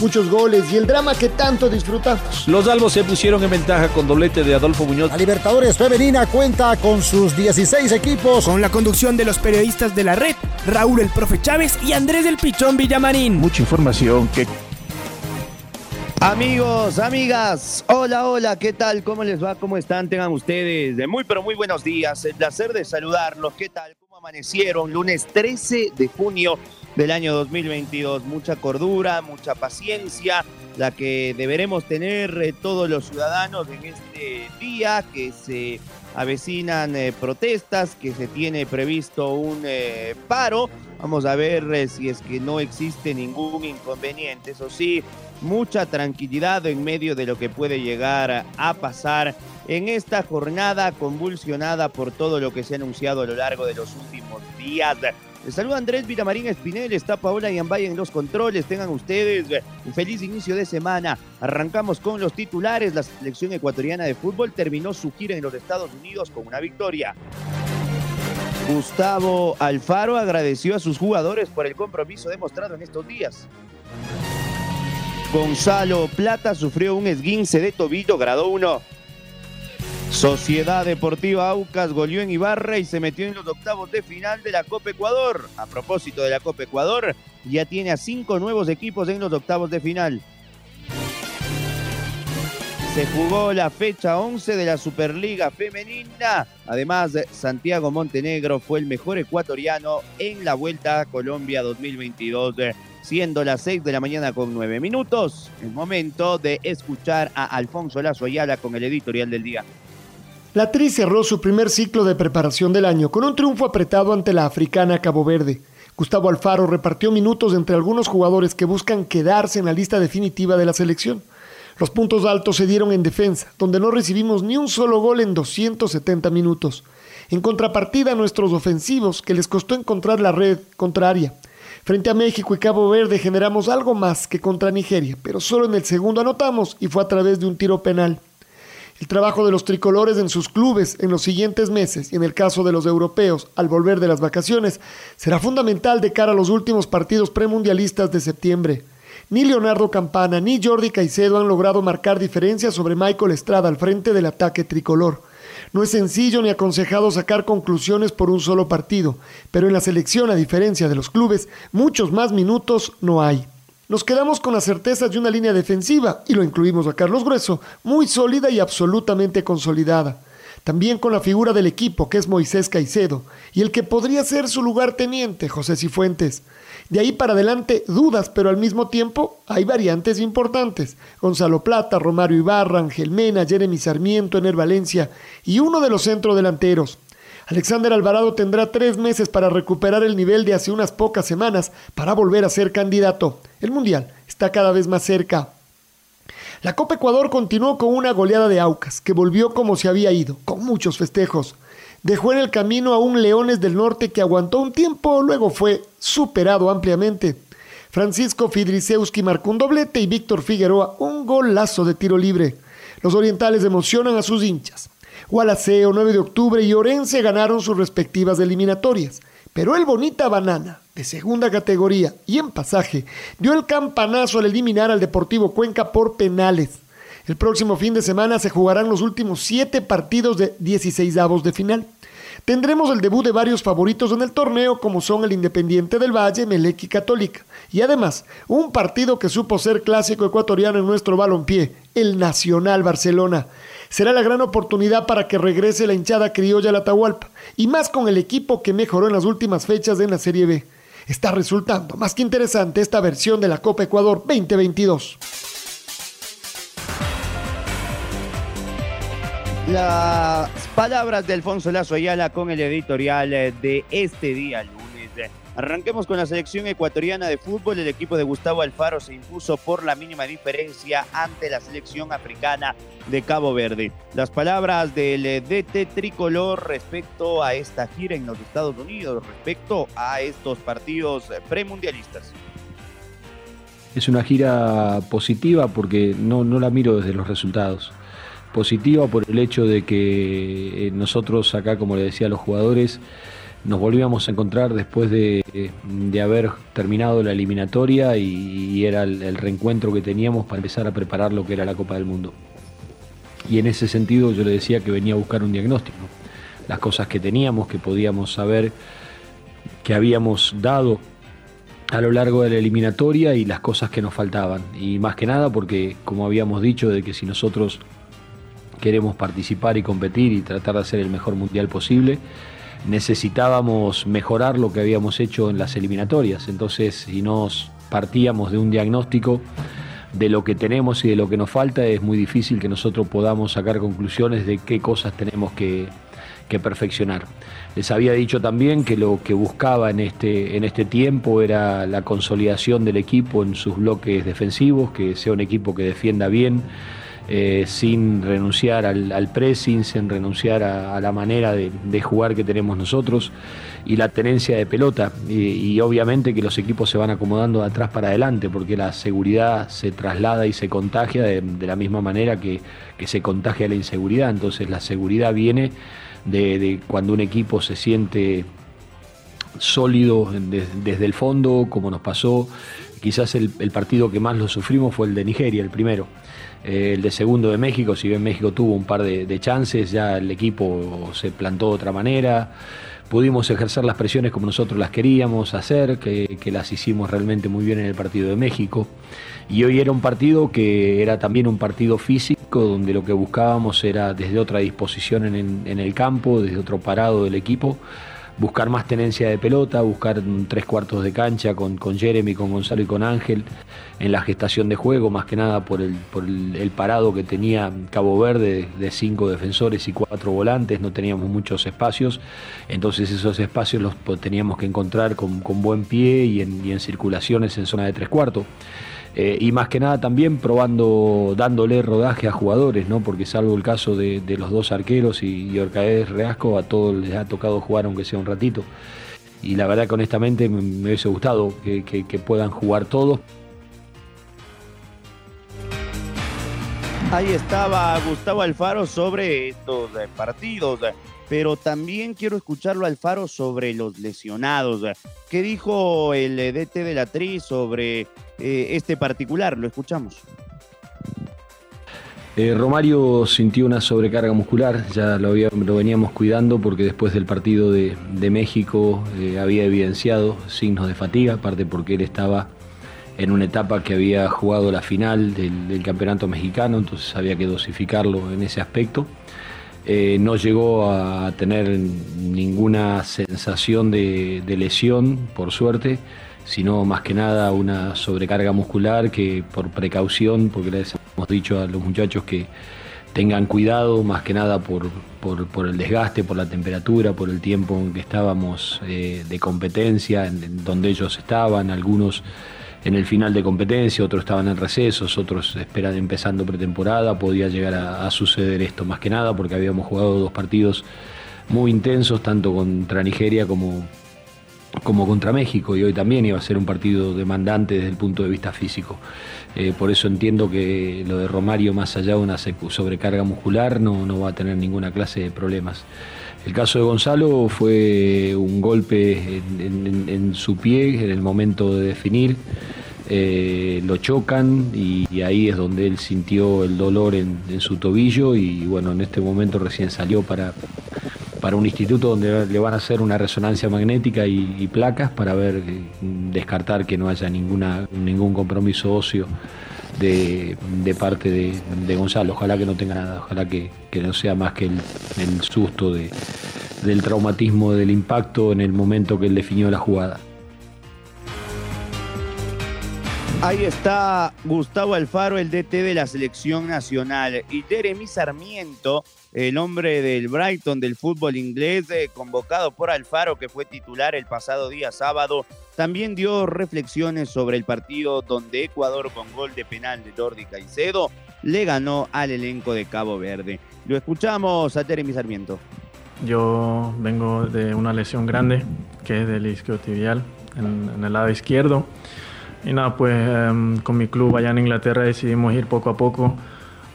muchos goles y el drama que tanto disfrutamos. Los albos se pusieron en ventaja con doblete de Adolfo Muñoz. La Libertadores Femenina cuenta con sus 16 equipos. Con la conducción de los periodistas de la red, Raúl el Profe Chávez y Andrés del Pichón Villamarín. Mucha información que Amigos, amigas, hola, hola, ¿qué tal? ¿Cómo les va? ¿Cómo están? Tengan ustedes de muy, pero muy buenos días. El placer de saludarlos. ¿Qué tal? ¿Cómo amanecieron? Lunes 13 de junio del año 2022. Mucha cordura, mucha paciencia, la que deberemos tener eh, todos los ciudadanos en este día que se avecinan eh, protestas, que se tiene previsto un eh, paro. Vamos a ver si es que no existe ningún inconveniente. Eso sí, mucha tranquilidad en medio de lo que puede llegar a pasar en esta jornada convulsionada por todo lo que se ha anunciado a lo largo de los últimos días. Les saluda Andrés Vitamarín Espinel, está Paola Yambay en los controles. Tengan ustedes un feliz inicio de semana. Arrancamos con los titulares. La selección ecuatoriana de fútbol terminó su gira en los Estados Unidos con una victoria. Gustavo Alfaro agradeció a sus jugadores por el compromiso demostrado en estos días. Gonzalo Plata sufrió un esguince de tobillo grado 1. Sociedad Deportiva Aucas goleó en Ibarra y se metió en los octavos de final de la Copa Ecuador. A propósito de la Copa Ecuador, ya tiene a cinco nuevos equipos en los octavos de final. Se jugó la fecha 11 de la Superliga Femenina. Además, Santiago Montenegro fue el mejor ecuatoriano en la Vuelta a Colombia 2022, siendo las 6 de la mañana con 9 minutos. Es momento de escuchar a Alfonso Lazo Ayala con el editorial del día. La Tri cerró su primer ciclo de preparación del año con un triunfo apretado ante la africana Cabo Verde. Gustavo Alfaro repartió minutos entre algunos jugadores que buscan quedarse en la lista definitiva de la selección. Los puntos altos se dieron en defensa, donde no recibimos ni un solo gol en 270 minutos. En contrapartida, nuestros ofensivos, que les costó encontrar la red contraria. Frente a México y Cabo Verde generamos algo más que contra Nigeria, pero solo en el segundo anotamos y fue a través de un tiro penal. El trabajo de los tricolores en sus clubes en los siguientes meses y en el caso de los europeos al volver de las vacaciones será fundamental de cara a los últimos partidos premundialistas de septiembre. Ni Leonardo Campana ni Jordi Caicedo han logrado marcar diferencias sobre Michael Estrada al frente del ataque tricolor. No es sencillo ni aconsejado sacar conclusiones por un solo partido, pero en la selección, a diferencia de los clubes, muchos más minutos no hay. Nos quedamos con la certeza de una línea defensiva, y lo incluimos a Carlos Grueso, muy sólida y absolutamente consolidada. También con la figura del equipo, que es Moisés Caicedo, y el que podría ser su lugarteniente, José Cifuentes. De ahí para adelante, dudas, pero al mismo tiempo hay variantes importantes. Gonzalo Plata, Romario Ibarra, Ángel Mena, Jeremy Sarmiento, Ener Valencia y uno de los centrodelanteros. Alexander Alvarado tendrá tres meses para recuperar el nivel de hace unas pocas semanas para volver a ser candidato. El Mundial está cada vez más cerca. La Copa Ecuador continuó con una goleada de Aucas, que volvió como se había ido, con muchos festejos. Dejó en el camino a un Leones del Norte que aguantó un tiempo, luego fue superado ampliamente. Francisco Fidrisewski marcó un doblete y Víctor Figueroa un golazo de tiro libre. Los orientales emocionan a sus hinchas. Gualaceo, 9 de octubre y Orense ganaron sus respectivas eliminatorias. Pero el Bonita Banana, de segunda categoría y en pasaje, dio el campanazo al eliminar al Deportivo Cuenca por penales. El próximo fin de semana se jugarán los últimos siete partidos de 16 avos de final. Tendremos el debut de varios favoritos en el torneo, como son el Independiente del Valle, Melec y Católica. Y además, un partido que supo ser clásico ecuatoriano en nuestro balompié, el Nacional Barcelona será la gran oportunidad para que regrese la hinchada criolla a la Atahualpa, y más con el equipo que mejoró en las últimas fechas en la Serie B. Está resultando más que interesante esta versión de la Copa Ecuador 2022. Las palabras de Alfonso Lazo Ayala con el editorial de este día, lunes Arranquemos con la selección ecuatoriana de fútbol. El equipo de Gustavo Alfaro se impuso por la mínima diferencia ante la selección africana de Cabo Verde. Las palabras del DT tricolor respecto a esta gira en los Estados Unidos, respecto a estos partidos premundialistas. Es una gira positiva porque no, no la miro desde los resultados. Positiva por el hecho de que nosotros acá, como le decía a los jugadores, nos volvíamos a encontrar después de, haber terminado la eliminatoria y, era el, reencuentro que teníamos para empezar a preparar lo que era la Copa del Mundo. Y en ese sentido yo le decía que venía a buscar un diagnóstico, las cosas que teníamos, que podíamos saber que habíamos dado a lo largo de la eliminatoria y las cosas que nos faltaban. Y más que nada porque, como habíamos dicho, de que si nosotros queremos participar y competir y tratar de hacer el mejor mundial posible, necesitábamos mejorar lo que habíamos hecho en las eliminatorias. Entonces, si nos partíamos de un diagnóstico de lo que tenemos y de lo que nos falta, es muy difícil que nosotros podamos sacar conclusiones de qué cosas tenemos que, perfeccionar. Les había dicho también que lo que buscaba en este, en este tiempo era la consolidación del equipo en sus bloques defensivos, que sea un equipo que defienda bien, eh, sin renunciar al, pressing, sin renunciar a, la manera de, jugar que tenemos nosotros y la tenencia de pelota. Y, obviamente que los equipos se van acomodando de atrás para adelante porque la seguridad se traslada y se contagia de, la misma manera que, se contagia la inseguridad. Entonces la seguridad viene de, cuando un equipo se siente sólido desde el fondo, como nos pasó. Quizás el partido que más lo sufrimos fue el de Nigeria, el primero eh, el de segundo de México, si bien México tuvo un par de, chances, ya el equipo se plantó de otra manera. Pudimos ejercer las presiones como nosotros las queríamos hacer, que, las hicimos realmente muy bien en el partido de México. Y hoy era un partido que era también un partido físico, donde lo que buscábamos era desde otra disposición en el campo, desde otro parado del equipo, buscar más tenencia de pelota, buscar tres cuartos de cancha con, con Jeremy, con Gonzalo y con Ángel en la gestación de juego, más que nada por el, por el, parado que tenía Cabo Verde de cinco defensores y cuatro volantes, no teníamos muchos espacios, entonces esos espacios los teníamos que encontrar con, buen pie y en circulaciones en zona de tres cuartos. Eh, y más que nada también probando, dándole rodaje a jugadores, ¿no? porque salvo el caso de, los dos arqueros y, y Reasco, a todos les ha tocado jugar aunque sea un ratito. Y la verdad que honestamente me, hubiese gustado que, puedan jugar todos. Ahí estaba Gustavo Alfaro sobre estos eh, partidos, pero también quiero escucharlo Alfaro sobre los lesionados. ¿Qué dijo el eh, DT de la TRI sobre eh, este particular. Lo escuchamos. Eh, Romario sintió una sobrecarga muscular, ya lo, veníamos cuidando porque después del partido de, México eh, había evidenciado signos de fatiga, aparte porque él estaba en una etapa que había jugado la final del, campeonato mexicano, entonces había que dosificarlo en ese aspecto. no llegó a tener ninguna sensación de lesión, por suerte sino más que nada una sobrecarga muscular que por precaución, porque les hemos dicho a los muchachos que tengan cuidado más que nada por, por, el desgaste, por la temperatura, por el tiempo en que estábamos eh, de competencia, en, donde ellos estaban, algunos en el final de competencia, otros estaban en recesos, otros esperan empezando pretemporada, podía llegar a suceder esto más que nada porque habíamos jugado dos partidos muy intensos, tanto contra Nigeria como, como contra México y hoy también iba a ser un partido demandante desde el punto de vista físico. Eh, por eso entiendo que lo de Romario, más allá de una sobrecarga muscular, no, no va a tener ninguna clase de problemas. El caso de Gonzalo fue un golpe en, su pie en el momento de definir. Eh, lo chocan y, ahí es donde él sintió el dolor en, su tobillo y bueno, en este momento recién salió para, para un instituto donde le van a hacer una resonancia magnética y, placas para ver, eh, descartar que no haya ninguna, ningún compromiso óseo de, parte de, Gonzalo. Ojalá que no tenga nada, ojalá que, no sea más que el, susto del traumatismo del impacto en el momento que él definió la jugada. Ahí está Gustavo Alfaro, el DT de la selección nacional, y Jeremy Sarmiento, el hombre del Brighton del fútbol inglés, eh, convocado por Alfaro, que fue titular el pasado día sábado, también dio reflexiones sobre el partido donde Ecuador, con gol de penal de Jordi Caicedo, le ganó al elenco de Cabo Verde. Lo escuchamos a Jeremy Sarmiento. Yo vengo de una lesión grande, que es del isquiotibial, en, en el lado izquierdo. Y nada, pues em, con mi club allá en Inglaterra decidimos ir poco a poco.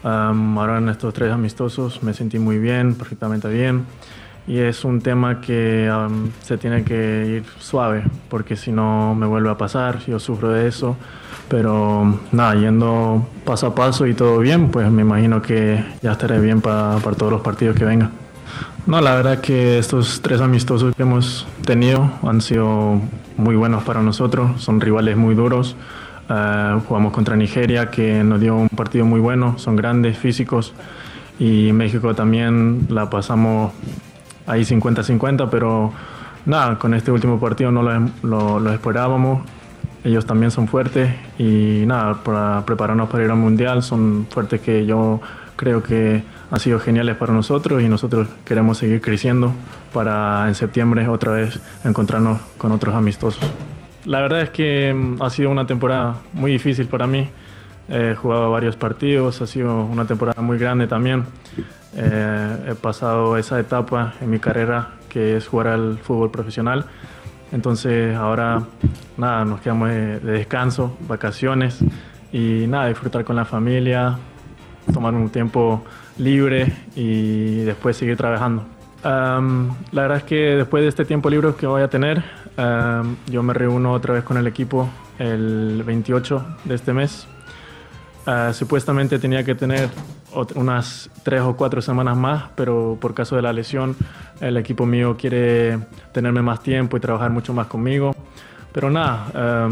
Em, ahora en estos tres amistosos me sentí muy bien, perfectamente bien. Y es un tema que em, se tiene que ir suave, porque si no me vuelve a pasar, yo sufro de eso. Pero nada, yendo paso a paso y todo bien, pues me imagino que ya estaré bien para todos los partidos que vengan. No, la verdad que estos tres amistosos que hemos tenido han sido muy buenos para nosotros, son rivales muy duros. Eh, jugamos contra Nigeria, que nos dio un partido muy bueno, son grandes, físicos, y México también la pasamos ahí 50-50, pero nada, con este último partido no lo, lo esperábamos. Ellos también son fuertes y nada, para prepararnos para ir al Mundial, son fuertes que yo creo que han sido geniales para nosotros y nosotros queremos seguir creciendo para en septiembre otra vez encontrarnos con otros amistosos. La verdad es que mm, ha sido una temporada muy difícil para mí. He jugado varios partidos, ha sido una temporada muy grande también. Eh, he pasado esa etapa en mi carrera que es jugar al fútbol profesional. Entonces ahora nada, nos quedamos de, de descanso, vacaciones y nada, disfrutar con la familia, tomar un tiempo libre y después seguir trabajando. la verdad es que después de este tiempo libre que voy a tener, yo me reúno otra vez con el equipo el 28 de este mes. Ah, supuestamente tenía que tener unas tres o cuatro semanas más, pero por caso de la lesión, el equipo mío quiere tenerme más tiempo y trabajar mucho más conmigo. Pero nada,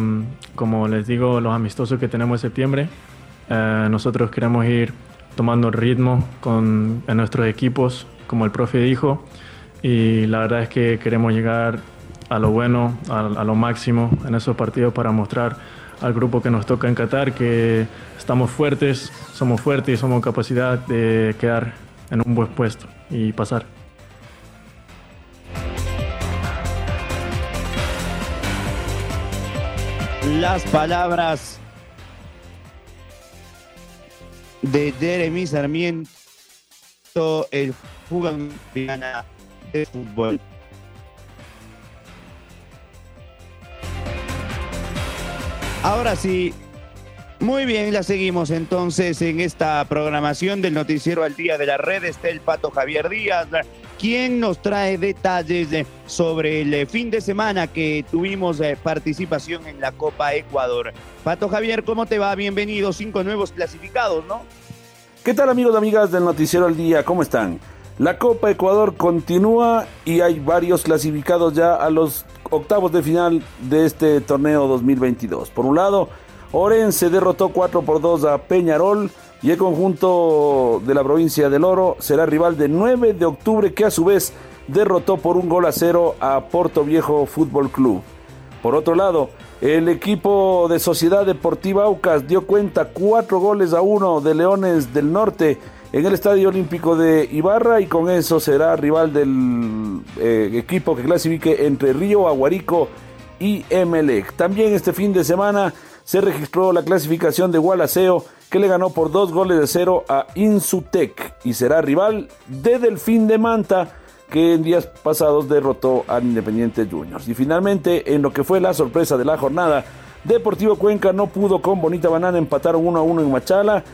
como les digo, los amistosos que tenemos en septiembre, eh, nosotros queremos ir tomando ritmo con, nuestros equipos, como el profe dijo, y la verdad es que queremos llegar a lo bueno, a, a, lo máximo en esos partidos para mostrar al grupo que nos toca en Qatar que estamos fuertes, somos fuertes y somos capacidad de quedar en un buen puesto y pasar. Las palabras de Jeremy Sarmiento, el jugador de fútbol. Ahora sí, muy bien, la seguimos entonces en esta programación del Noticiero al Día de la Red. Está el Pato Javier Díaz, quien nos trae detalles sobre el fin de semana que tuvimos eh, participación en la Copa Ecuador. Pato Javier, ¿cómo te va? Bienvenido, cinco nuevos clasificados, ¿no? ¿Qué tal amigos y amigas del Noticiero al Día? ¿Cómo están? La Copa Ecuador continúa y hay varios clasificados ya a los octavos de final de este torneo 2022. Por un lado, Orense derrotó 4 por 2 a Peñarol y el conjunto de la provincia del Oro será rival de 9 de octubre que a su vez derrotó por un gol a cero a Porto Viejo Fútbol Club. Por otro lado, el equipo de Sociedad Deportiva Aucas dio cuenta 4 goles a 1 de Leones del Norte en el Estadio Olímpico de Ibarra y con eso será rival del eh, equipo que clasifique entre Río Aguarico y Emelec. También este fin de semana se registró la clasificación de Gualaceo que le ganó por dos goles de cero a Insutec y será rival de Delfín de Manta que en días pasados derrotó al Independiente Juniors. Y finalmente, en lo que fue la sorpresa de la jornada, Deportivo Cuenca no pudo con Bonita Banana empatar 1 a 1 en Machala,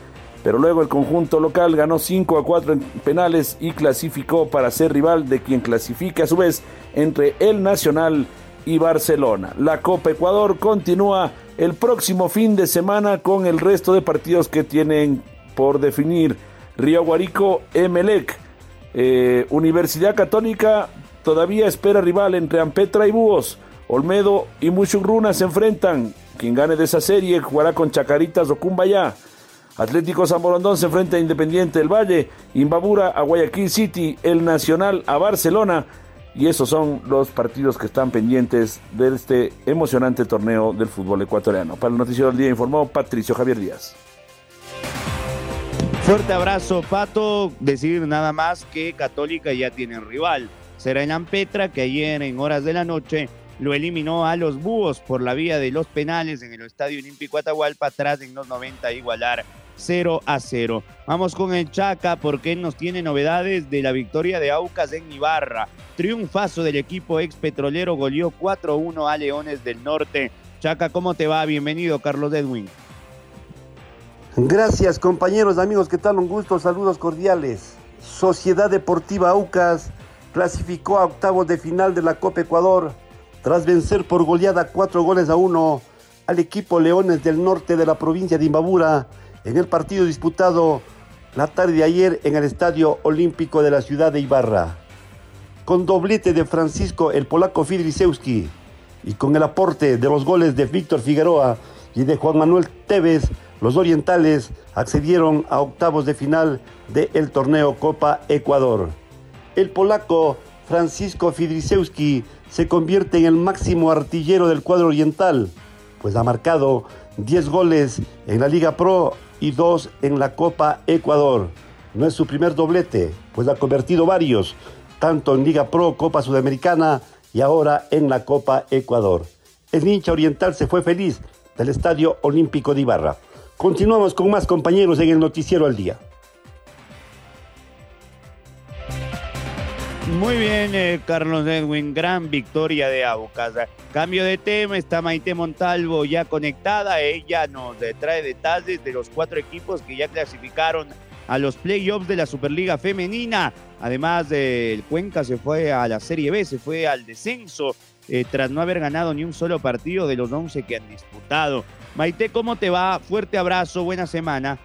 pero luego el conjunto local ganó 5 a 4 en penales y clasificó para ser rival de quien clasifique a su vez entre el Nacional y Barcelona. La Copa Ecuador continúa el próximo fin de semana con el resto de partidos que tienen por definir. Río Guarico, Emelec. Eh, Universidad Católica todavía espera rival entre Ampetra y Búhos. Olmedo y Muchugruna se enfrentan. Quien gane de esa serie jugará con Chacaritas o Cumbayá. Atlético San Borondón se enfrenta a Independiente del Valle, Imbabura a Guayaquil City, El Nacional a Barcelona Y esos son los partidos que están pendientes de este emocionante torneo del fútbol ecuatoriano. Para el Noticiero del Día informó Patricio Javier Díaz. Fuerte abrazo, Pato. Decir nada más que Católica ya tiene rival. Será en Ampetra que ayer en horas de la noche lo eliminó a los Búhos por la vía de los penales en el Estadio Olímpico Atahualpa, tras en los 90 igualar 0 a 0. Vamos con el Chaca porque nos tiene novedades de la victoria de Aucas en Ibarra. Triunfazo del equipo ex petrolero goleó 4-1 a Leones del Norte. Chaca, ¿cómo te va? Bienvenido, Carlos Edwin. Gracias, compañeros, amigos, ¿qué tal? Un gusto, saludos cordiales. Sociedad Deportiva Aucas clasificó a octavos de final de la Copa Ecuador tras vencer por goleada cuatro goles a uno al equipo Leones del Norte de la provincia de Imbabura en el partido disputado la tarde de ayer en el Estadio Olímpico de la ciudad de Ibarra. Con doblete de Francisco el polaco Fidrisewski y con el aporte de los goles de Víctor Figueroa y de Juan Manuel Tevez, los orientales accedieron a octavos de final del torneo Copa Ecuador. El polaco Francisco Fidrisewski se convierte en el máximo artillero del cuadro oriental, pues ha marcado 10 goles en la Liga Pro y 2 en la Copa Ecuador. No es su primer doblete, pues ha convertido varios, tanto en Liga Pro, Copa Sudamericana y ahora en la Copa Ecuador. El hincha oriental se fue feliz del Estadio Olímpico de Ibarra. Continuamos con más compañeros en el Noticiero al Día. Muy bien, eh, Carlos Edwin, gran victoria de Aucas. Cambio de tema, está Maite Montalvo ya conectada. Ella nos trae detalles de los cuatro equipos que ya clasificaron a los playoffs de la Superliga Femenina. Además, el Cuenca se fue a la Serie B, se fue al descenso eh, tras no haber ganado ni un solo partido de los 11 que han disputado. Maite, ¿cómo te va? Fuerte abrazo, buena semana.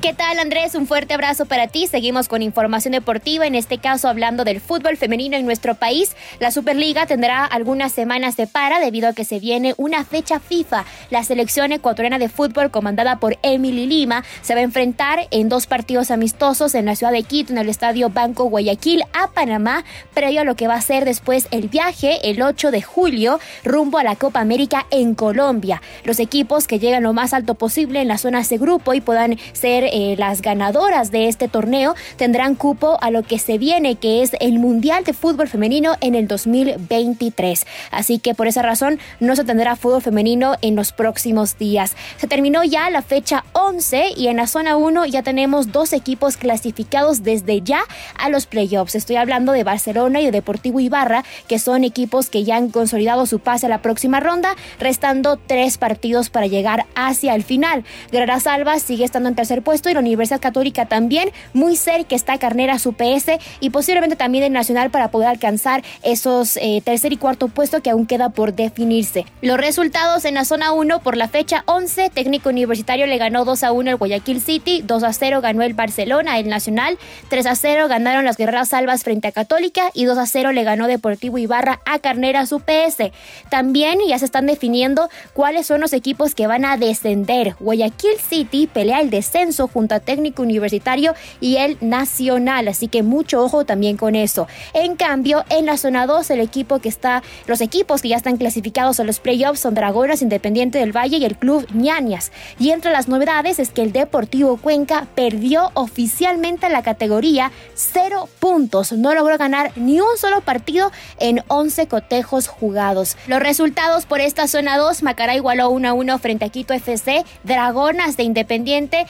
¿Qué tal Andrés? Un fuerte abrazo para ti. Seguimos con información deportiva, en este caso hablando del fútbol femenino en nuestro país. La Superliga tendrá algunas semanas de para debido a que se viene una fecha FIFA. La selección ecuatoriana de fútbol comandada por Emily Lima se va a enfrentar en dos partidos amistosos en la ciudad de Quito, en el estadio Banco Guayaquil, a Panamá, previo a lo que va a ser después el viaje el 8 de julio rumbo a la Copa América en Colombia. Los equipos que llegan lo más alto posible en las zonas de grupo y puedan ser eh, las ganadoras de este torneo tendrán cupo a lo que se viene, que es el Mundial de Fútbol Femenino en el 2023. Así que por esa razón no se tendrá fútbol femenino en los próximos días. Se terminó ya la fecha 11 y en la zona 1 ya tenemos dos equipos clasificados desde ya a los playoffs. Estoy hablando de Barcelona y de Deportivo Ibarra, que son equipos que ya han consolidado su pase a la próxima ronda, restando tres partidos para llegar hacia el final. Guerrera Salva sigue estando en tercer puesto y la Universidad Católica también. Muy cerca está Carnera su PS y posiblemente también el Nacional para poder alcanzar esos eh, tercer y cuarto puesto que aún queda por definirse. Los resultados en la zona 1 por la fecha 11, técnico universitario le ganó 2 a 1 el Guayaquil City, 2 a 0 ganó el Barcelona, el Nacional, 3 a 0 ganaron las Guerreras Salvas frente a Católica y 2 a 0 le ganó Deportivo Ibarra a Carnera su PS. También ya se están definiendo cuáles son los equipos que van a descender. Guayaquil City pelea el descenso junto a Técnico Universitario y el Nacional, así que mucho ojo también con eso. En cambio, en la zona 2, el equipo que está, los equipos que ya están clasificados a los playoffs son Dragonas, Independiente del Valle y el Club Ñañas. Y entre las novedades es que el Deportivo Cuenca perdió oficialmente la categoría cero puntos. No logró ganar ni un solo partido en 11 cotejos jugados. Los resultados por esta zona 2, Macará igualó 1 a 1 frente a Quito FC, Dragonas de Independiente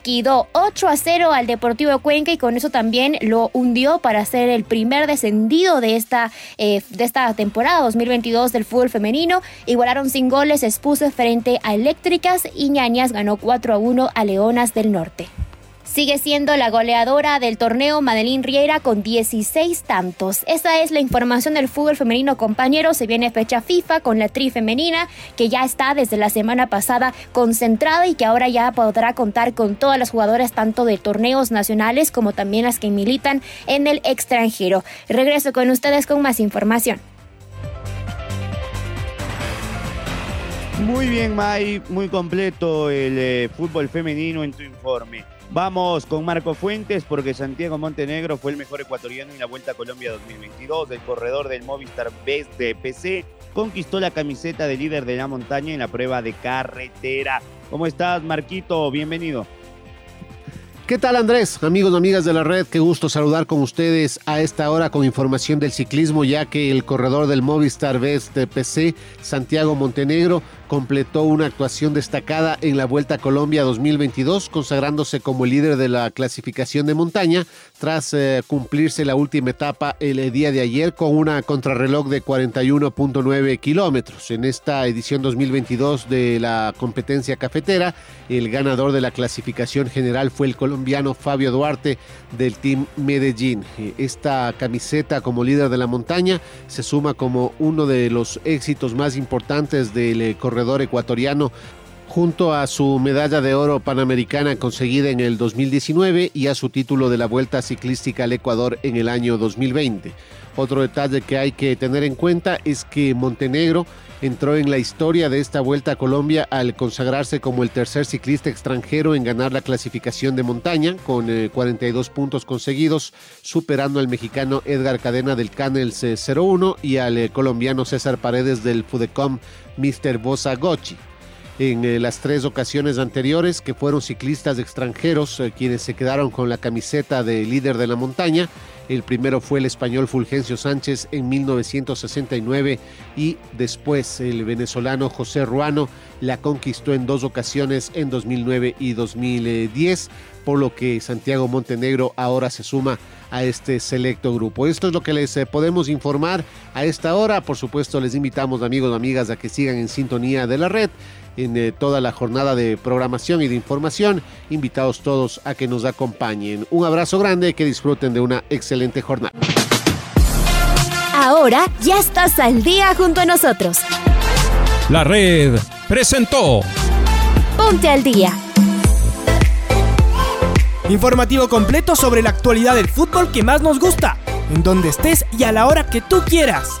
liquidó 8 a 0 al Deportivo Cuenca y con eso también lo hundió para ser el primer descendido de esta, eh, de esta temporada 2022 del fútbol femenino. Igualaron sin goles, expuse frente a Eléctricas y Ñañas ganó 4 a 1 a Leonas del Norte. Sigue siendo la goleadora del torneo Madeline Riera con 16 tantos. Esa es la información del fútbol femenino, compañero. Se viene fecha FIFA con la tri femenina que ya está desde la semana pasada concentrada y que ahora ya podrá contar con todas las jugadoras tanto de torneos nacionales como también las que militan en el extranjero. Regreso con ustedes con más información. Muy bien, May, muy completo el eh, fútbol femenino en tu informe. Vamos con Marco Fuentes porque Santiago Montenegro fue el mejor ecuatoriano en la Vuelta a Colombia 2022. El corredor del Movistar Best de PC conquistó la camiseta de líder de la montaña en la prueba de carretera. ¿Cómo estás, Marquito? Bienvenido. ¿Qué tal Andrés? Amigos amigas de la red, qué gusto saludar con ustedes a esta hora con información del ciclismo, ya que el corredor del Movistar Best de PC, Santiago Montenegro, completó una actuación destacada en la Vuelta a Colombia 2022, consagrándose como líder de la clasificación de montaña tras eh, cumplirse la última etapa el día de ayer con una contrarreloj de 41.9 kilómetros. En esta edición 2022 de la competencia cafetera, el ganador de la clasificación general fue el colombiano Fabio Duarte del Team Medellín. Esta camiseta como líder de la montaña se suma como uno de los éxitos más importantes del eh, ecuatoriano junto a su medalla de oro panamericana conseguida en el 2019 y a su título de la Vuelta Ciclística al Ecuador en el año 2020. Otro detalle que hay que tener en cuenta es que Montenegro entró en la historia de esta Vuelta a Colombia al consagrarse como el tercer ciclista extranjero en ganar la clasificación de montaña con 42 eh, puntos conseguidos, superando al mexicano Edgar Cadena del Canels 01 y al eh, colombiano César Paredes del Fudecom Mr. Bosa Gochi. En eh, las tres ocasiones anteriores, que fueron ciclistas extranjeros quienes se quedaron con la camiseta de líder de la montaña, el primero fue el español Fulgencio Sánchez en 1969 y después el venezolano José Ruano la conquistó en dos ocasiones en 2009 y 2010, por lo que Santiago Montenegro ahora se suma a este selecto grupo. Esto es lo que les eh, podemos informar a esta hora. Por supuesto, les invitamos amigos y amigas a que sigan en sintonía de la red en eh, toda la jornada de programación y de información. Invitados todos a que nos acompañen. Un abrazo grande, que disfruten de una excelente jornada. Ahora ya estás al día junto a nosotros. La red presentó. Ponte al día. Informativo completo sobre la actualidad del fútbol que más nos gusta, en donde estés y a la hora que tú quieras.